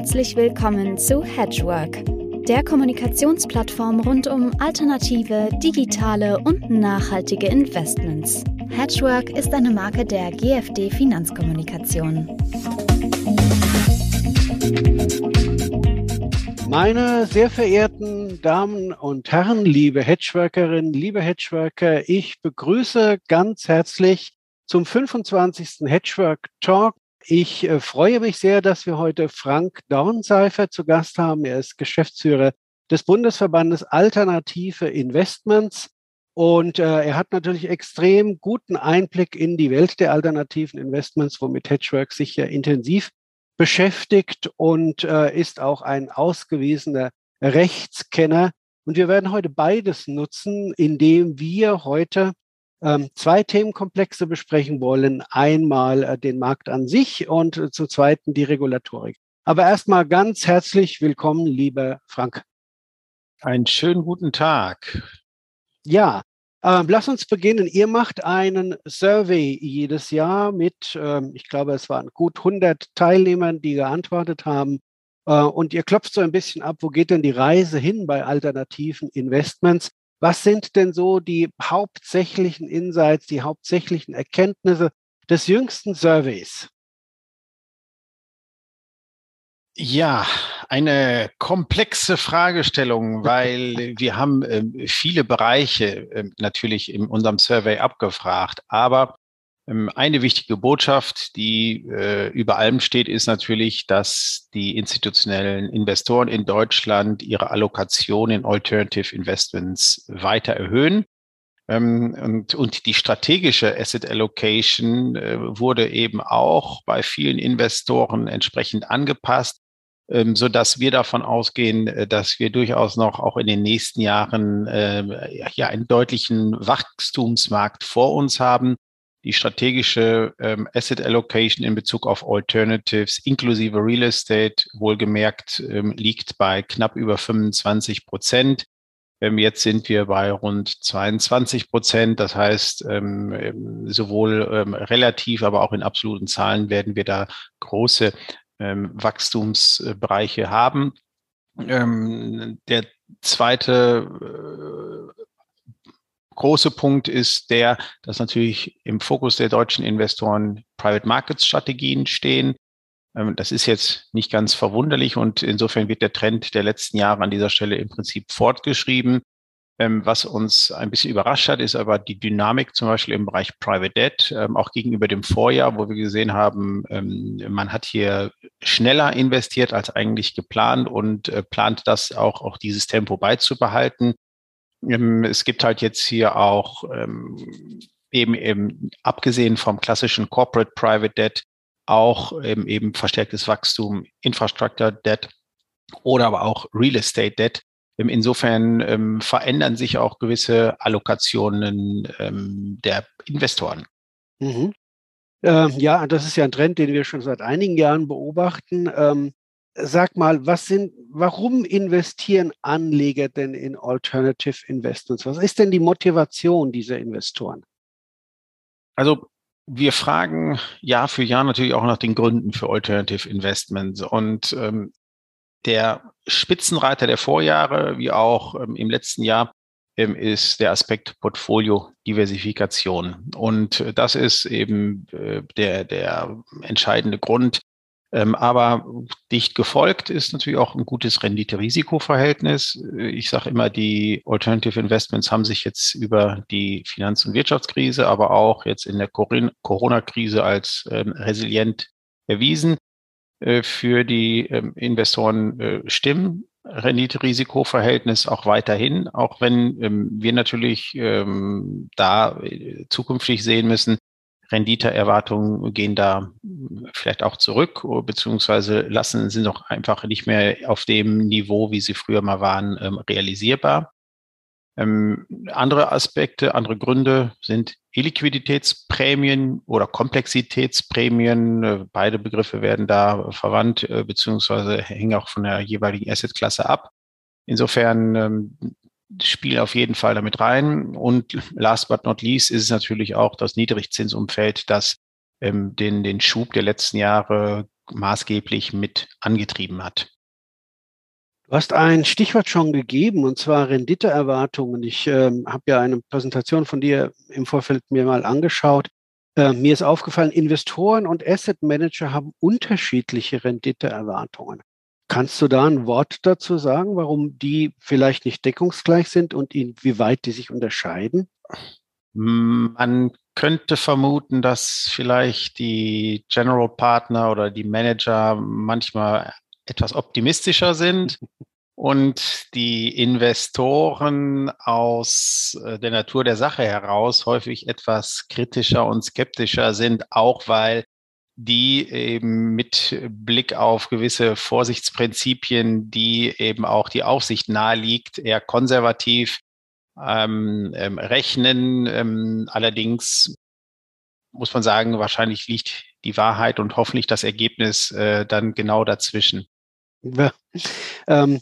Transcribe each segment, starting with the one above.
Herzlich willkommen zu Hedgework, der Kommunikationsplattform rund um alternative, digitale und nachhaltige Investments. Hedgework ist eine Marke der GFD Finanzkommunikation. Meine sehr verehrten Damen und Herren, liebe Hedgeworkerinnen, liebe Hedgeworker, ich begrüße ganz herzlich zum 25. Hedgework Talk ich äh, freue mich sehr, dass wir heute Frank Dornseifer zu Gast haben. Er ist Geschäftsführer des Bundesverbandes Alternative Investments und äh, er hat natürlich extrem guten Einblick in die Welt der alternativen Investments, womit Hedgework sich ja intensiv beschäftigt und äh, ist auch ein ausgewiesener Rechtskenner. Und wir werden heute beides nutzen, indem wir heute zwei Themenkomplexe besprechen wollen. Einmal äh, den Markt an sich und äh, zum Zweiten die Regulatorik. Aber erstmal ganz herzlich willkommen, lieber Frank. Einen schönen guten Tag. Ja, äh, lass uns beginnen. Ihr macht einen Survey jedes Jahr mit, äh, ich glaube, es waren gut 100 Teilnehmern, die geantwortet haben. Äh, und ihr klopft so ein bisschen ab, wo geht denn die Reise hin bei alternativen Investments? Was sind denn so die hauptsächlichen Insights, die hauptsächlichen Erkenntnisse des jüngsten Surveys? Ja, eine komplexe Fragestellung, weil wir haben äh, viele Bereiche äh, natürlich in unserem Survey abgefragt. Aber eine wichtige Botschaft, die äh, über allem steht, ist natürlich, dass die institutionellen Investoren in Deutschland ihre Allokation in Alternative Investments weiter erhöhen. Ähm, und, und die strategische Asset Allocation äh, wurde eben auch bei vielen Investoren entsprechend angepasst, ähm, so wir davon ausgehen, äh, dass wir durchaus noch auch in den nächsten Jahren äh, ja einen deutlichen Wachstumsmarkt vor uns haben die strategische ähm, Asset Allocation in Bezug auf Alternatives inklusive Real Estate wohlgemerkt ähm, liegt bei knapp über 25 Prozent. Ähm, jetzt sind wir bei rund 22 Prozent. Das heißt, ähm, ähm, sowohl ähm, relativ, aber auch in absoluten Zahlen werden wir da große Wachstumsbereiche haben. Der zweite äh, große Punkt ist der, dass natürlich im Fokus der deutschen Investoren Private Markets Strategien stehen. Ähm, das ist jetzt nicht ganz verwunderlich und insofern wird der Trend der letzten Jahre an dieser Stelle im Prinzip fortgeschrieben. Ähm, was uns ein bisschen überrascht hat, ist aber die Dynamik zum Beispiel im Bereich Private Debt, ähm, auch gegenüber dem Vorjahr, wo wir gesehen haben, man hat hier schneller investiert als eigentlich geplant und äh, plant das auch, auch dieses Tempo beizubehalten. Ähm, es gibt halt jetzt hier auch ähm, eben eben abgesehen vom klassischen Corporate Private Debt auch eben, eben verstärktes Wachstum, Infrastructure Debt oder aber auch Real Estate Debt. Ähm, insofern ähm, verändern sich auch gewisse Allokationen ähm, der Investoren. Mhm. Äh, ja, das ist ja ein Trend, den wir schon seit einigen Jahren beobachten. Sag mal, was sind, warum investieren Anleger denn in Alternative Investments? Was ist denn die Motivation dieser Investoren? Also wir fragen Jahr für Jahr natürlich auch nach den Gründen für Alternative Investments. Und ähm, der Spitzenreiter der Vorjahre, wie auch ähm, im letzten Jahr, ähm, ist der Aspekt Portfolio-Diversifikation. Und äh, das ist eben äh, der, der entscheidende Grund, aber dicht gefolgt ist natürlich auch ein gutes Rendite-Risiko-Verhältnis. Ich sage immer, die Alternative Investments haben sich jetzt über die Finanz- und Wirtschaftskrise, aber auch jetzt in der Corona-Krise als ähm, resilient erwiesen. Äh, für die ähm, Investoren äh, stimmen. Rendite-Risiko-Verhältnis auch weiterhin, auch wenn ähm, wir natürlich ähm, da äh, zukünftig sehen müssen, Renditeerwartungen gehen da vielleicht auch zurück, beziehungsweise lassen sie noch einfach nicht mehr auf dem Niveau, wie sie früher mal waren, ähm, realisierbar. Ähm, andere Aspekte, andere Gründe sind Illiquiditätsprämien oder Komplexitätsprämien. Äh, beide Begriffe werden da verwandt, äh, beziehungsweise hängen auch von der jeweiligen Assetklasse ab. Insofern ähm, spielen auf jeden Fall damit rein. Und last but not least ist es natürlich auch das Niedrigzinsumfeld, das ähm, den, den Schub der letzten Jahre maßgeblich mit angetrieben hat. Du hast ein Stichwort schon gegeben, und zwar Renditeerwartungen. Ich ähm, habe ja eine Präsentation von dir im Vorfeld mir mal angeschaut. Äh, mir ist aufgefallen, Investoren und Asset Manager haben unterschiedliche Renditeerwartungen. Kannst du da ein Wort dazu sagen, warum die vielleicht nicht deckungsgleich sind und inwieweit die sich unterscheiden? Man könnte vermuten, dass vielleicht die General Partner oder die Manager manchmal etwas optimistischer sind und die Investoren aus äh, der Natur der Sache heraus häufig etwas kritischer und skeptischer sind, auch weil die eben mit Blick auf gewisse Vorsichtsprinzipien, die eben auch die Aufsicht naheliegt, eher konservativ ähm, ähm, rechnen. Ähm, allerdings muss man sagen, wahrscheinlich liegt die Wahrheit und hoffentlich das Ergebnis äh, dann genau dazwischen. Ja. Ähm,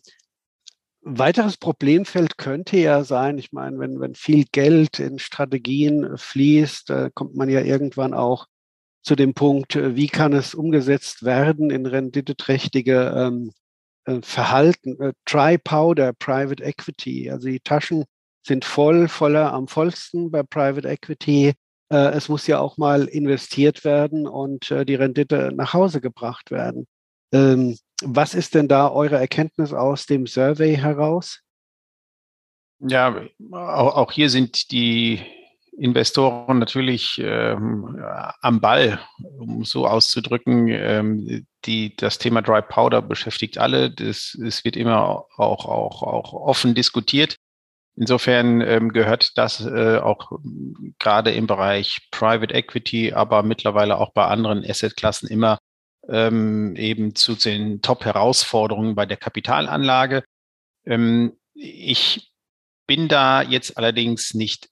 weiteres Problemfeld könnte ja sein, ich meine, wenn, wenn viel Geld in Strategien fließt, äh, kommt man ja irgendwann auch zu dem Punkt, äh, wie kann es umgesetzt werden in renditeträchtige ähm, äh, Verhalten. Äh, Dry Powder, Private Equity, also die Taschen sind voll, voller am vollsten bei Private Equity. Äh, es muss ja auch mal investiert werden und äh, die Rendite nach Hause gebracht werden. Ähm, was ist denn da eure Erkenntnis aus dem Survey heraus? Ja, auch hier sind die Investoren natürlich ähm, am Ball, um so auszudrücken. Ähm, die, das Thema Dry Powder beschäftigt alle. Das, es wird immer auch, auch, auch offen diskutiert. Insofern ähm, gehört das äh, auch gerade im Bereich Private Equity, aber mittlerweile auch bei anderen Assetklassen immer ähm, eben zu den Top-Herausforderungen bei der Kapitalanlage. Ähm, ich bin da jetzt allerdings nicht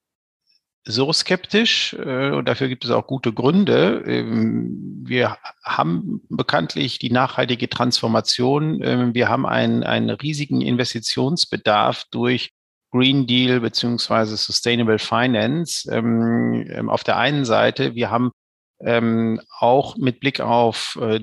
so skeptisch äh, und dafür gibt es auch gute Gründe. Ähm, wir haben bekanntlich die nachhaltige Transformation. Ähm, wir haben einen, einen riesigen Investitionsbedarf durch Green Deal beziehungsweise Sustainable Finance. Ähm, auf der einen Seite, wir haben auch mit Blick auf äh,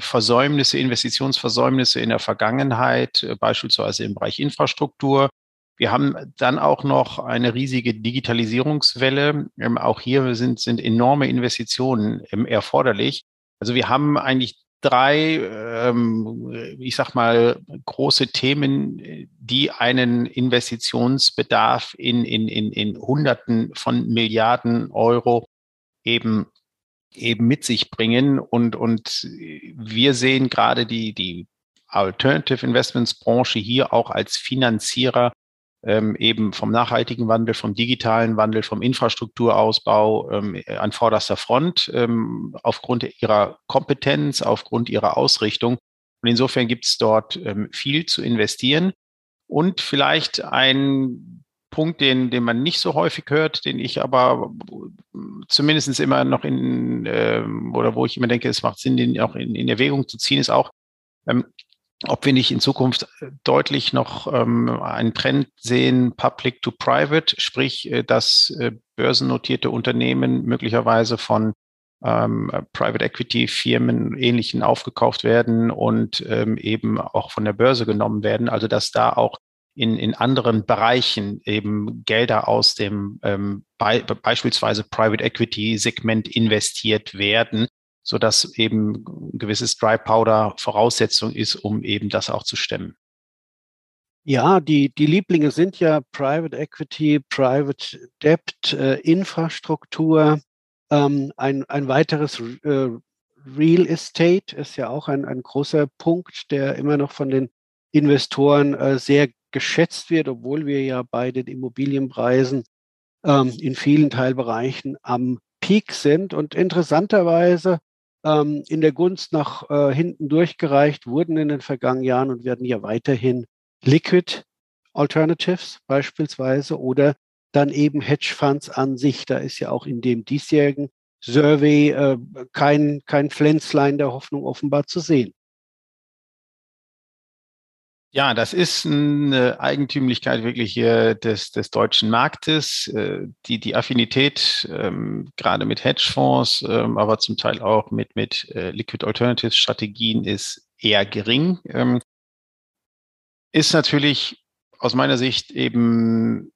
Versäumnisse, Investitionsversäumnisse in der Vergangenheit, äh, beispielsweise im Bereich Infrastruktur, wir haben dann auch noch eine riesige Digitalisierungswelle. Ähm, auch hier sind, sind enorme Investitionen ähm, erforderlich. Also wir haben eigentlich drei, ähm, ich sag mal, große Themen, die einen Investitionsbedarf in, in, in, in Hunderten von Milliarden Euro eben eben mit sich bringen. Und, und wir sehen gerade die, die Alternative Investments Branche hier auch als Finanzierer ähm, eben vom nachhaltigen Wandel, vom digitalen Wandel, vom Infrastrukturausbau ähm, an vorderster Front ähm, aufgrund ihrer Kompetenz, aufgrund ihrer Ausrichtung. Und insofern gibt es dort ähm, viel zu investieren. Und vielleicht ein Punkt, den, den man nicht so häufig hört, den ich aber zumindest immer noch in, äh, oder wo ich immer denke, es macht Sinn, den auch in, in Erwägung zu ziehen, ist auch, ähm, ob wir nicht in Zukunft deutlich noch ähm, einen Trend sehen, Public to Private, sprich, äh, dass äh, börsennotierte Unternehmen möglicherweise von ähm, Private Equity Firmen ähnlichen aufgekauft werden und ähm, eben auch von der Börse genommen werden. Also dass da auch in, in anderen Bereichen eben Gelder aus dem ähm, be beispielsweise Private Equity Segment investiert werden, so dass eben ein gewisses Dry Powder Voraussetzung ist, um eben das auch zu stemmen. Ja, die, die Lieblinge sind ja Private Equity, Private Debt, äh, Infrastruktur. Ähm, ein, ein weiteres äh, Real Estate ist ja auch ein, ein großer Punkt, der immer noch von den Investoren äh, sehr geschätzt wird, obwohl wir ja bei den Immobilienpreisen ähm, in vielen Teilbereichen am Peak sind. Und interessanterweise ähm, in der Gunst nach äh, hinten durchgereicht wurden in den vergangenen Jahren und werden ja weiterhin Liquid Alternatives beispielsweise oder dann eben Hedgefonds an sich. Da ist ja auch in dem diesjährigen Survey äh, kein, kein Pflänzlein der Hoffnung offenbar zu sehen. Ja, das ist eine Eigentümlichkeit wirklich hier des, des deutschen Marktes. Äh, die, die Affinität ähm, gerade mit Hedgefonds, ähm, aber zum Teil auch mit, mit äh, Liquid Alternatives Strategien ist eher gering. Ähm, ist natürlich aus meiner Sicht eben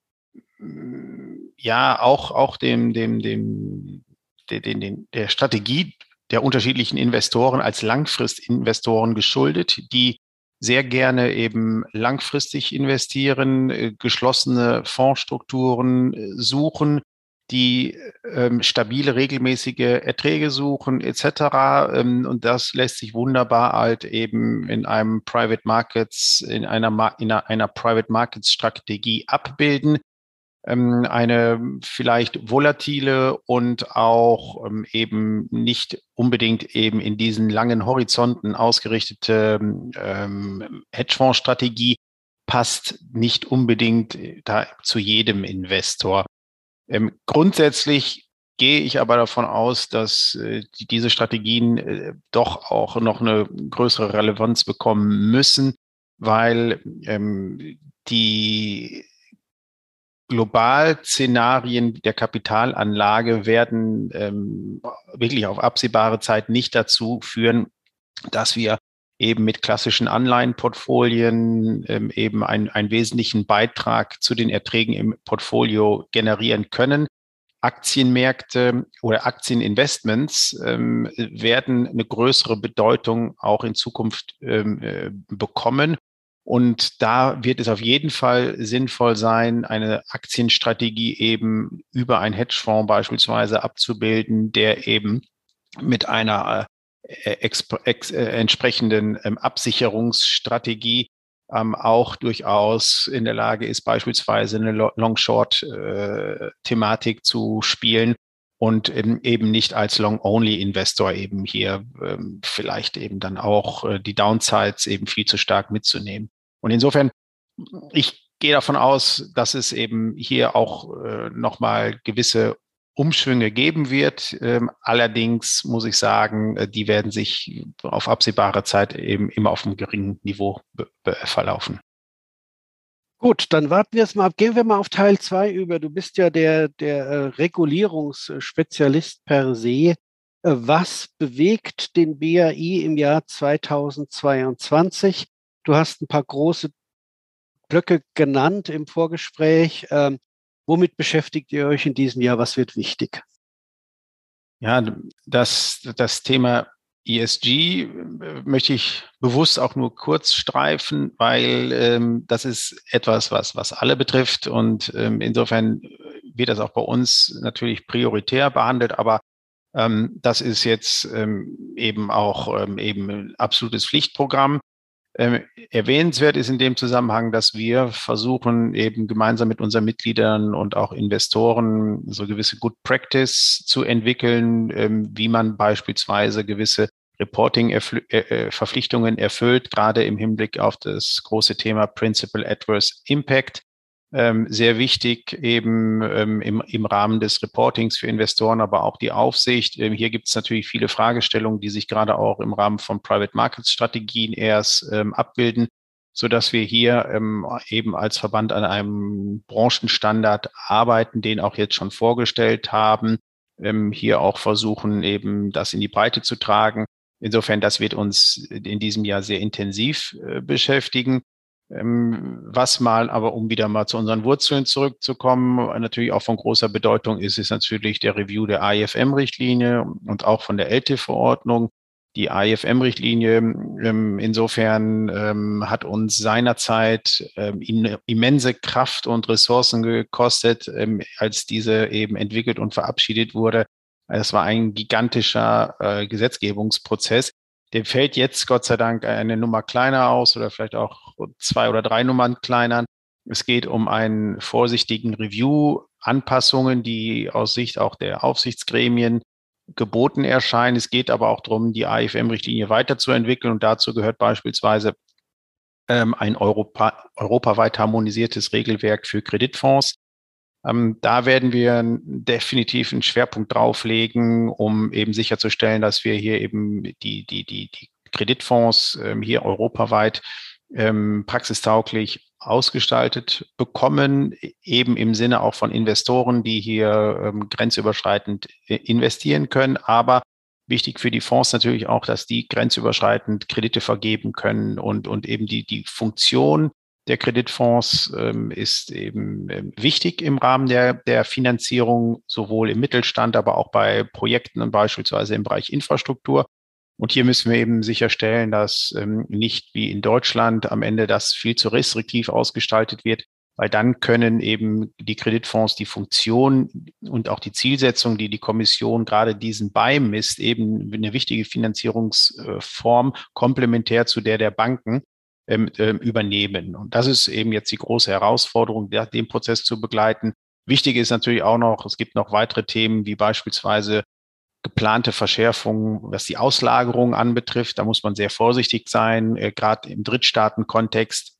ja auch, auch dem, dem, dem, den, den, der Strategie der unterschiedlichen Investoren als Langfristinvestoren geschuldet, die sehr gerne eben langfristig investieren, äh, geschlossene Fondsstrukturen äh, suchen, die ähm, stabile, regelmäßige Erträge suchen etc. Ähm, und das lässt sich wunderbar halt eben in einem Private Markets, in einer, in einer, einer Private Markets Strategie abbilden ähm, eine vielleicht volatile und auch ähm, eben nicht unbedingt eben in diesen langen Horizonten ausgerichtete ähm, Hedgefonds-Strategie passt nicht unbedingt äh, da zu jedem Investor. Ähm, grundsätzlich gehe ich aber davon aus, dass äh, die, diese Strategien äh, doch auch noch eine größere Relevanz bekommen müssen, weil ähm, die Globalszenarien der Kapitalanlage werden ähm, wirklich auf absehbare Zeit nicht dazu führen, dass wir eben mit klassischen Anleihenportfolien ähm, eben ein, einen wesentlichen Beitrag zu den Erträgen im Portfolio generieren können. Aktienmärkte oder Aktieninvestments ähm, werden eine größere Bedeutung auch in Zukunft ähm, äh, bekommen. Und da wird es auf jeden Fall sinnvoll sein, eine Aktienstrategie eben über einen Hedgefonds beispielsweise abzubilden, der eben mit einer äh, ex, äh, entsprechenden ähm, Absicherungsstrategie ähm, auch durchaus in der Lage ist, beispielsweise eine Long-Short-Thematik äh, zu spielen und eben, eben nicht als Long-Only-Investor eben hier ähm, vielleicht eben dann auch äh, die Downsides eben viel zu stark mitzunehmen. Und insofern, ich gehe davon aus, dass es eben hier auch äh, nochmal gewisse Umschwünge geben wird. Ähm, allerdings muss ich sagen, äh, die werden sich auf absehbare Zeit eben immer auf einem geringen Niveau verlaufen. Gut, dann warten wir es mal ab. Gehen wir mal auf Teil 2 über. Du bist ja der, der äh, Regulierungsspezialist per se. Äh, was bewegt den BAI im Jahr 2022? Du hast ein paar große Blöcke genannt im Vorgespräch. Ähm, womit beschäftigt ihr euch in diesem Jahr? Was wird wichtig? Ja, das, das Thema ESG äh, möchte ich bewusst auch nur kurz streifen, weil ähm, das ist etwas, was, was alle betrifft. Und ähm, insofern wird das auch bei uns natürlich prioritär behandelt, aber ähm, das ist jetzt ähm, eben auch ähm, eben ein absolutes Pflichtprogramm. Ähm, erwähnenswert ist in dem Zusammenhang, dass wir versuchen, eben gemeinsam mit unseren Mitgliedern und auch Investoren so gewisse Good Practice zu entwickeln, ähm, wie man beispielsweise gewisse Reporting-Verpflichtungen erfüllt, gerade im Hinblick auf das große Thema Principal Adverse Impact ähm, sehr wichtig eben ähm, im, im Rahmen des Reportings für Investoren, aber auch die Aufsicht. Ähm, hier gibt es natürlich viele Fragestellungen, die sich gerade auch im Rahmen von Private Markets Strategien erst ähm, abbilden, so dass wir hier ähm, eben als Verband an einem Branchenstandard arbeiten, den auch jetzt schon vorgestellt haben, ähm, hier auch versuchen eben das in die Breite zu tragen. Insofern, das wird uns in diesem Jahr sehr intensiv äh, beschäftigen. Ähm, was mal, aber um wieder mal zu unseren Wurzeln zurückzukommen, natürlich auch von großer Bedeutung ist, ist natürlich der Review der AIFM-Richtlinie und auch von der LT-Verordnung. Die AIFM-Richtlinie ähm, insofern ähm, hat uns seinerzeit immense Kraft und Ressourcen gekostet, als diese eben entwickelt und verabschiedet wurde. Es war ein gigantischer äh, Gesetzgebungsprozess, dem fällt jetzt Gott sei Dank eine Nummer kleiner aus oder vielleicht auch zwei oder drei Nummern kleiner. Es geht um einen vorsichtigen Review, Anpassungen, die aus Sicht auch der Aufsichtsgremien geboten erscheinen. Es geht aber auch darum, die AIFM-Richtlinie weiterzuentwickeln und dazu gehört beispielsweise ähm, ein Europa, europaweit harmonisiertes Regelwerk für Kreditfonds. Ähm, da werden wir definitiv einen Schwerpunkt drauflegen, um eben sicherzustellen, dass wir hier eben die, die, die, die Kreditfonds ähm, hier europaweit ähm, praxistauglich ausgestaltet bekommen, eben im Sinne auch von Investoren, die hier ähm, grenzüberschreitend äh, investieren können. Aber wichtig für die Fonds natürlich auch, dass die grenzüberschreitend Kredite vergeben können und, und eben die, die Funktion der Kreditfonds ähm, ist eben ähm, wichtig im Rahmen der, der Finanzierung, sowohl im Mittelstand, aber auch bei Projekten und beispielsweise im Bereich Infrastruktur. Und hier müssen wir eben sicherstellen, dass ähm, nicht wie in Deutschland am Ende das viel zu restriktiv ausgestaltet wird, weil dann können eben die Kreditfonds die Funktion und auch die Zielsetzung, die die Kommission gerade diesen beimisst, eben eine wichtige Finanzierungsform komplementär zu der der Banken ähm, ähm, übernehmen. Und das ist eben jetzt die große Herausforderung, den Prozess zu begleiten. Wichtig ist natürlich auch noch, es gibt noch weitere Themen wie beispielsweise geplante Verschärfungen, was die Auslagerung anbetrifft. Da muss man sehr vorsichtig sein, äh, gerade im Drittstaatenkontext.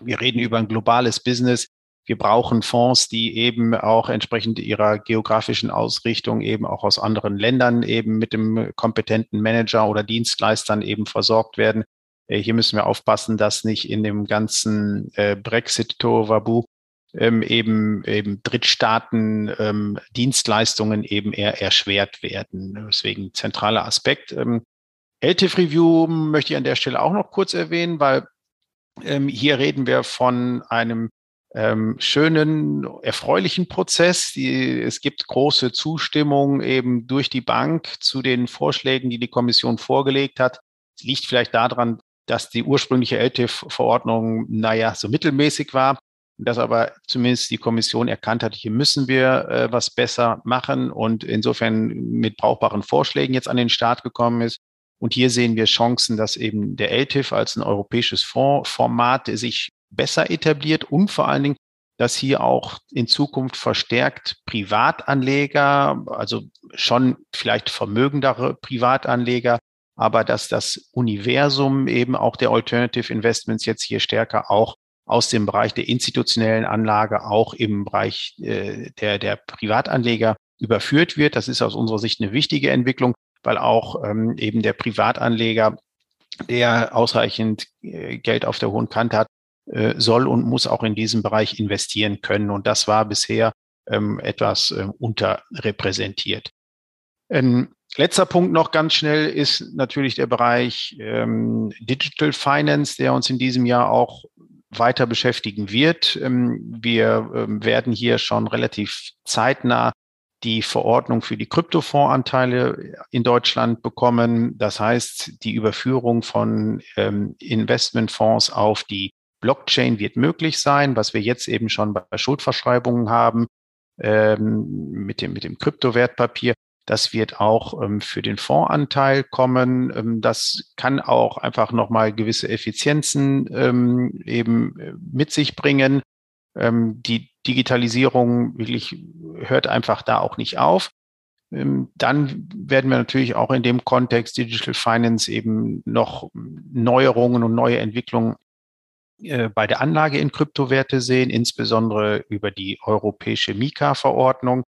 Wir reden über ein globales Business. Wir brauchen Fonds, die eben auch entsprechend ihrer geografischen Ausrichtung eben auch aus anderen Ländern eben mit dem kompetenten Manager oder Dienstleistern eben versorgt werden. Äh, hier müssen wir aufpassen, dass nicht in dem ganzen äh, Brexit-Tovabu ähm, eben, eben Drittstaaten ähm, Dienstleistungen eben eher erschwert werden. Deswegen zentraler Aspekt. Ähm, LTIF Review möchte ich an der Stelle auch noch kurz erwähnen, weil hier reden wir von einem schönen, erfreulichen Prozess. Es gibt große Zustimmung eben durch die Bank zu den Vorschlägen, die die Kommission vorgelegt hat. Es liegt vielleicht daran, dass die ursprüngliche LTIF-Verordnung, naja, so mittelmäßig war, dass aber zumindest die Kommission erkannt hat, hier müssen wir äh, was besser machen und insofern mit brauchbaren Vorschlägen jetzt an den Start gekommen ist. Und hier sehen wir Chancen, dass eben der LTIF als ein europäisches Fondsformat sich besser etabliert und vor allen Dingen, dass hier auch in Zukunft verstärkt Privatanleger, also schon vielleicht vermögendere Privatanleger, aber dass das Universum eben auch der Alternative Investments jetzt hier stärker auch aus dem Bereich der institutionellen Anlage auch im Bereich äh, der, der Privatanleger überführt wird. Das ist aus unserer Sicht eine wichtige Entwicklung, weil auch ähm, eben der Privatanleger, der ausreichend äh, Geld auf der hohen Kante hat, äh, soll und muss auch in diesem Bereich investieren können. Und das war bisher ähm, etwas äh, unterrepräsentiert. Ein letzter Punkt noch ganz schnell ist natürlich der Bereich ähm, Digital Finance, der uns in diesem Jahr auch weiter beschäftigen wird. Ähm, wir ähm, werden hier schon relativ zeitnah die Verordnung für die Kryptofondsanteile in Deutschland bekommen. Das heißt, die Überführung von ähm, Investmentfonds auf die Blockchain wird möglich sein, was wir jetzt eben schon bei Schuldverschreibungen haben mit dem, mit dem Kryptowertpapier. Das wird auch ähm, für den Fondsanteil kommen. Ähm, das kann auch einfach nochmal gewisse Effizienzen ähm, eben äh, mit sich bringen. Ähm, die Digitalisierung wirklich hört einfach da auch nicht auf. Ähm, dann werden wir natürlich auch in dem Kontext Digital Finance eben noch Neuerungen und neue Entwicklungen äh, bei der Anlage in Kryptowerte sehen, insbesondere über die europäische Mika-Verordnung.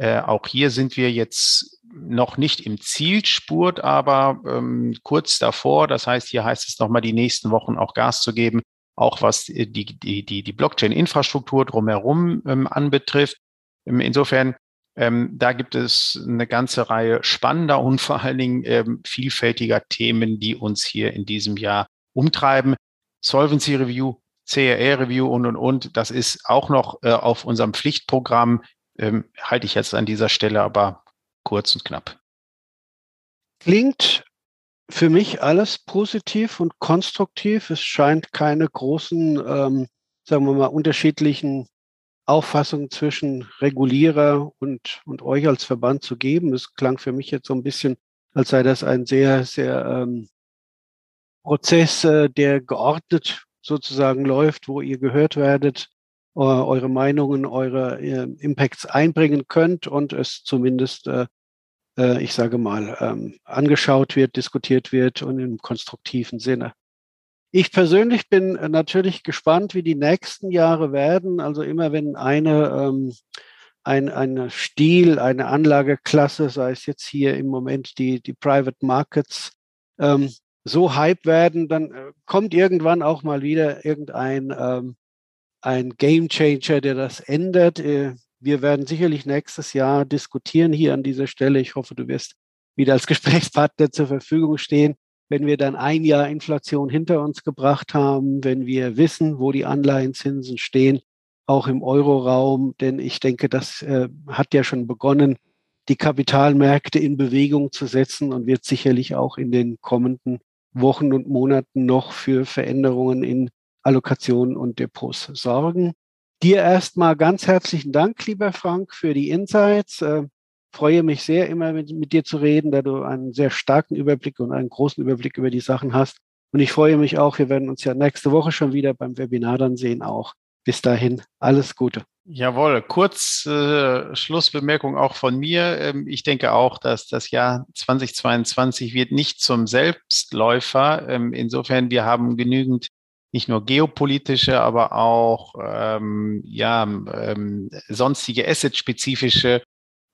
Äh, auch hier sind wir jetzt noch nicht im Zielspurt, aber ähm, kurz davor. Das heißt, hier heißt es nochmal die nächsten Wochen auch Gas zu geben, auch was die, die, die, die Blockchain-Infrastruktur drumherum ähm, anbetrifft. Ähm, insofern, ähm, da gibt es eine ganze Reihe spannender und vor allen Dingen ähm, vielfältiger Themen, die uns hier in diesem Jahr umtreiben. Solvency Review, CRR Review und, und, und. Das ist auch noch äh, auf unserem Pflichtprogramm ähm, halte ich jetzt an dieser Stelle aber kurz und knapp. Klingt für mich alles positiv und konstruktiv. Es scheint keine großen, ähm, sagen wir mal, unterschiedlichen Auffassungen zwischen Regulierer und, und euch als Verband zu geben. Es klang für mich jetzt so ein bisschen, als sei das ein sehr, sehr ähm, Prozess, äh, der geordnet sozusagen läuft, wo ihr gehört werdet, eure Meinungen, eure äh, Impacts einbringen könnt und es zumindest, äh, äh, ich sage mal, ähm, angeschaut wird, diskutiert wird und im konstruktiven Sinne. Ich persönlich bin natürlich gespannt, wie die nächsten Jahre werden. Also immer wenn eine, ähm, ein, ein Stil, eine Anlageklasse, sei es jetzt hier im Moment die, die Private Markets, ähm, so Hype werden, dann äh, kommt irgendwann auch mal wieder irgendein ähm, ein Game Changer, der das ändert. Äh, wir werden sicherlich nächstes Jahr diskutieren hier an dieser Stelle. Ich hoffe, du wirst wieder als Gesprächspartner zur Verfügung stehen, wenn wir dann ein Jahr Inflation hinter uns gebracht haben, wenn wir wissen, wo die Anleihenzinsen stehen, auch im Euroraum. Denn ich denke, das äh, hat ja schon begonnen, die Kapitalmärkte in Bewegung zu setzen und wird sicherlich auch in den kommenden Wochen und Monaten noch für Veränderungen in Allokationen und Depots sorgen. Dir erstmal ganz herzlichen Dank, lieber Frank, für die Insights. Äh, freue mich sehr, immer mit, mit, dir zu reden, da du einen sehr starken Überblick und einen großen Überblick über die Sachen hast. Und ich freue mich auch, wir werden uns ja nächste Woche schon wieder beim Webinar dann sehen auch. Bis dahin, alles Gute. Jawohl, kurz äh, Schlussbemerkung auch von mir. Ähm, ich denke auch, dass das Jahr 2022 wird nicht zum Selbstläufer. Ähm, insofern, wir haben genügend nicht nur geopolitische, aber auch ähm, ja, ähm, sonstige asset-spezifische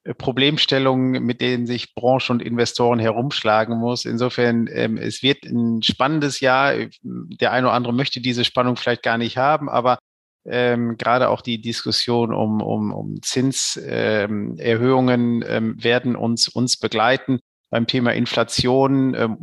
äh, Problemstellungen, mit denen sich Branche und Investoren herumschlagen muss. Insofern, ähm, es wird ein spannendes Jahr. Der eine oder andere möchte diese Spannung vielleicht gar nicht haben, aber ähm, gerade auch die Diskussion um, um, um Zinserhöhungen ähm, werden uns, uns begleiten. Beim Thema Inflation ähm,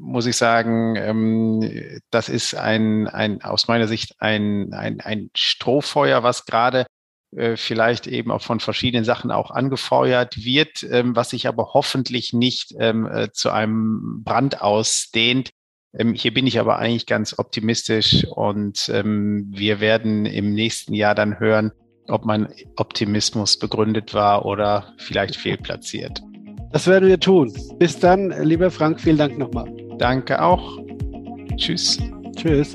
muss ich sagen, ähm, das ist ein, ein, aus meiner Sicht ein, ein, ein Strohfeuer, was gerade äh, vielleicht eben auch von verschiedenen Sachen auch angefeuert wird, ähm, was sich aber hoffentlich nicht ähm, äh, zu einem Brand ausdehnt. Ähm, hier bin ich aber eigentlich ganz optimistisch und ähm, wir werden im nächsten Jahr dann hören, ob mein Optimismus begründet war oder vielleicht fehlplatziert. Das werden wir tun. Bis dann, lieber Frank, vielen Dank nochmal. Danke auch. Tschüss. Tschüss.